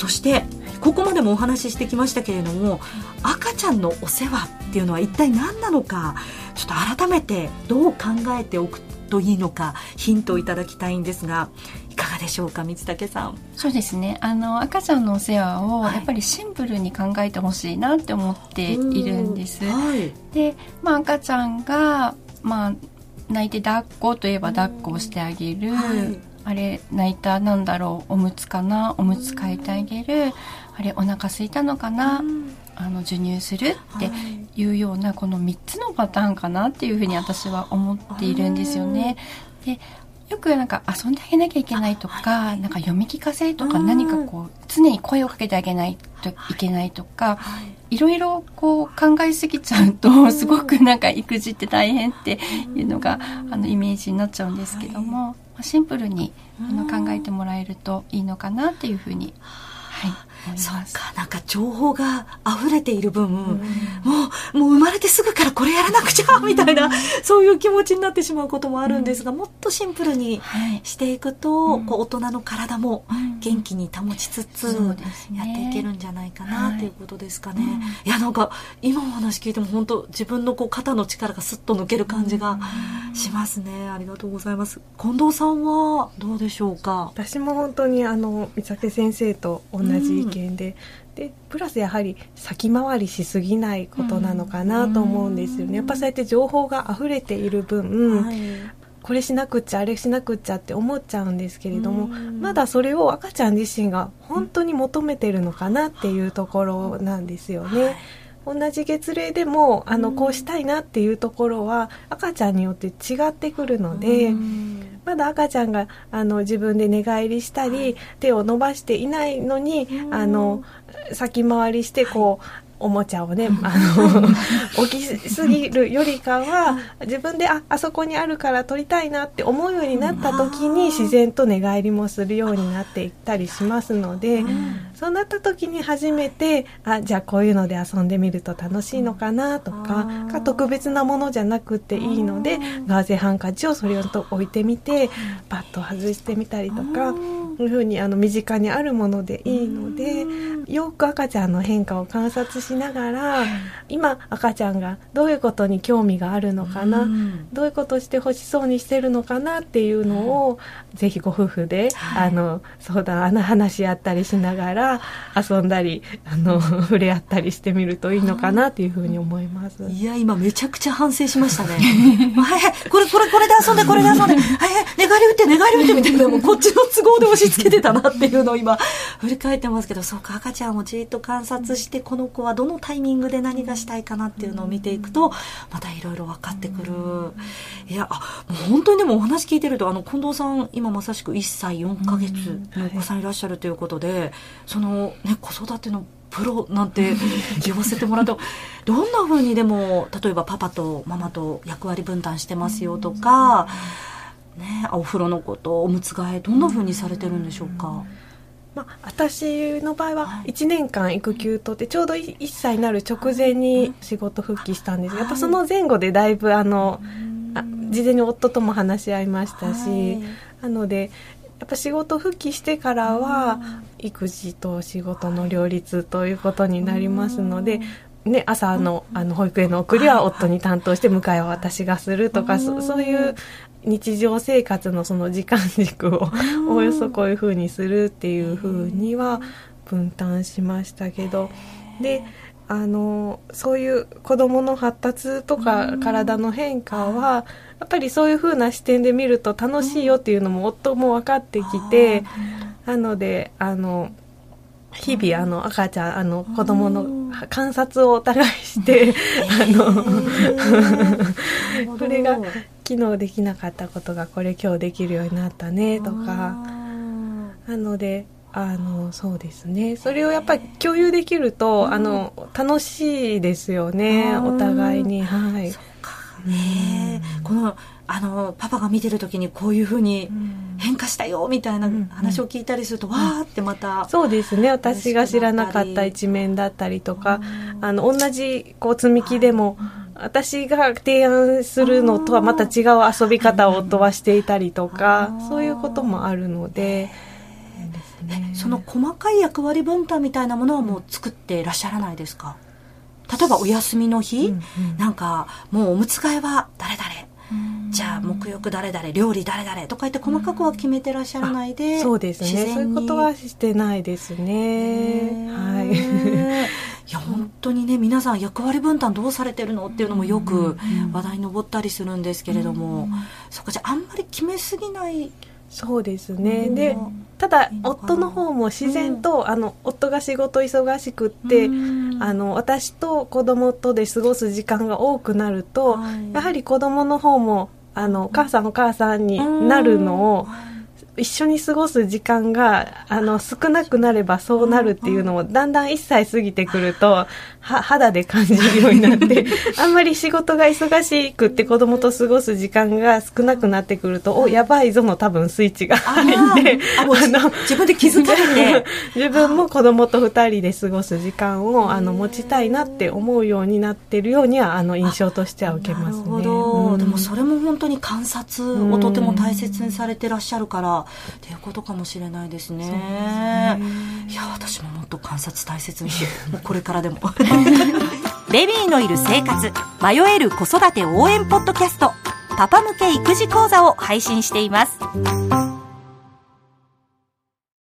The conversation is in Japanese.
そしてここまでもお話ししてきましたけれども赤ちゃんのお世話っていうのは一体何なのかちょっと改めてどう考えておくといいのかヒントをいただきたいんですがいかがでしょうか三竹さん。そうですね。あの赤ちゃんのお世話をやっぱりシンプルに考えてほしいなって思っているんです、はい、で、まあ、赤ちゃんが、まあ、泣いて抱っこといえば抱っこをしてあげる、はい、あれ泣いたなんだろうおむつかな？おむつ替えてあげる。あれお腹空いたのかな、あの授乳するってい。うようなこの3つのパターンかなっていうふうに私は思っているんですよね。でよくなんか遊んであげなきゃいけないとか、なんか読み聞かせとか何かこう常に声をかけてあげないといけないとか、い。ろいろこう考えすぎちゃうとすごくなんか育児って大変っていうのがあのイメージになっちゃうんですけども、シンプルにあの考えてもらえるといいのかなっていうふうに。はいそうかなんか情報が溢れている分、うん、もうもう生まれてすぐからこれやらなくちゃみたいな、うん、そういう気持ちになってしまうこともあるんですが、うん、もっとシンプルにしていくと、こう大人の体も元気に保ちつつやっていけるんじゃないかなっていうことですかね。いやなんか今お話聞いても本当自分のこう肩の力がすっと抜ける感じがしますね。ありがとうございます。近藤さんはどうでしょうか？私も本当にあの三宅先生と同じ見で。でプラスやはり先回りしすぎないことなのかなと思うんですよね。やっぱそうやって情報が溢れている分、はい、これしなくっちゃあれしなくっちゃって思っちゃうんですけれどもまだそれを赤ちゃん自身が本当に求めてるのかなっていうところなんですよね。はい。同じ月齢でもあのこうしたいなっていうところは赤ちゃんによって違ってくるのでまだ赤ちゃんがあの自分で寝返りしたり手を伸ばしていないのにあの先回りしてこうおもちゃをね、あの、大きすぎるよりかは、自分で、あ、あそこにあるから撮りたいなって思うようになった時に、自然と寝返りもするようになっていったりしますので、そうなった時に初めて、あ、じゃあこういうので遊んでみると楽しいのかなとか、か特別なものじゃなくていいので、ガーゼハンカチをそれをと置いてみて、パッと外してみたりとか、いうふうにあの身近にあるものでいいのでよく赤ちゃんの変化を観察しながら今赤ちゃんがどういうことに興味があるのかなどういうことをしてほしそうにしてるのかなっていうのをぜひご夫婦であの相談話し合ったりしながら遊んだりあの 触れ合ったりしてみるといいのかなっていうふうに思います。いや今めちゃくちゃ反省しましたね。はいはいこれこれこれで遊んでこれで遊んで。はいはい寝返り打って寝返り打ってみたいなもうこっちの都合で押しつけてたなっていうのを今振り返ってますけどそうか赤ちゃんをじっと観察してこの子はどのタイミングで何がしたいかなっていうのを見ていくとまたいろいろ分かってくる。いやあもう本当にでもお話聞いてるとあの近藤さん今まさしく1歳4ヶ月のお子さんいらっしゃるということで、そのね子育てのプロなんて 呼ばせてもらうとどんなふうにでも例えばパパとママと役割分担してますよとか。ね、お風呂のことおむつ替えどんなふうにされてるんでしょうか、まあ、私の場合は1年間育休取ってちょうど1歳になる直前に仕事復帰したんですやっぱその前後でだいぶあのあ事前に夫とも話し合いましたし、なのでやっぱ仕事復帰してからは育児と仕事の両立ということになりますのでね、朝のあの保育園の送りは夫に担当して迎えは私がするとか、そそういう日常生活のその時間軸をおおよそこういうふうにするっていうふうには分担しましたけど。であのそういう子どもの発達とか体の変化はやっぱりそういうふうな視点で見ると楽しいよっていうのも夫も分かってきてなのであの日々あの赤ちゃんあの子供の観察をお互いして あの これが昨日できなかったことがこれ今日できるようになったねとか。なのであのそうですね。それをやっぱり共有できるとあの楽しいですよね。お互いに。はい。ねこのあのパパが見てる時にこういうふうに変化したよみたいな話を聞いたりすると、うん、わーってまたそうですね。私が知らなかった一面だったりとかあの同じこう積み木でも、私が提案するのとはまた違う遊び方を夫はしていたりとかそういうこともあるので。ねその細かい役割分担みたいなものはもう作っていらっしゃらないですか？例えばお休みの日、うんうん、なんかもうおむつ替えはじゃあ沐浴誰々料理誰々とか言って細かくは決めてらっしゃらないで、そうですね。そういうことはしてないですね。はい。いや本当にね皆さん役割分担どうされてるのっていうのもよく話題に上ったりするんですけれども、そこじゃあんまり決めすぎないそうですね、でただ夫の方も自然と、うん、あの夫が仕事忙しくって、うん、あの私と子供とで過ごす時間が多くなると、はい、やはり子供の方もあのお母さんお母さんになるのを、一緒に過ごす時間があの少なくなればそうなるっていうのもだんだん1歳過ぎてくるとは肌で感じるようになって あんまり仕事が忙しくって子供と過ごす時間が少なくなってくるとおやばいぞの多分スイッチが入ってあの自分で気づかれて自分も子供と2人で過ごす時間をあの持ちたいなって思うようになってるようにはあの印象としては受けますね。なるほど、うん、でもそれも本当に観察をとても大切にされてらっしゃるからっていうことかもしれないですね。すねいや私ももっと観察大切にしよう。も うこれからでも。ベビーのいる生活迷える子育て応援ポッドキャストパパ向け育児講座を配信しています。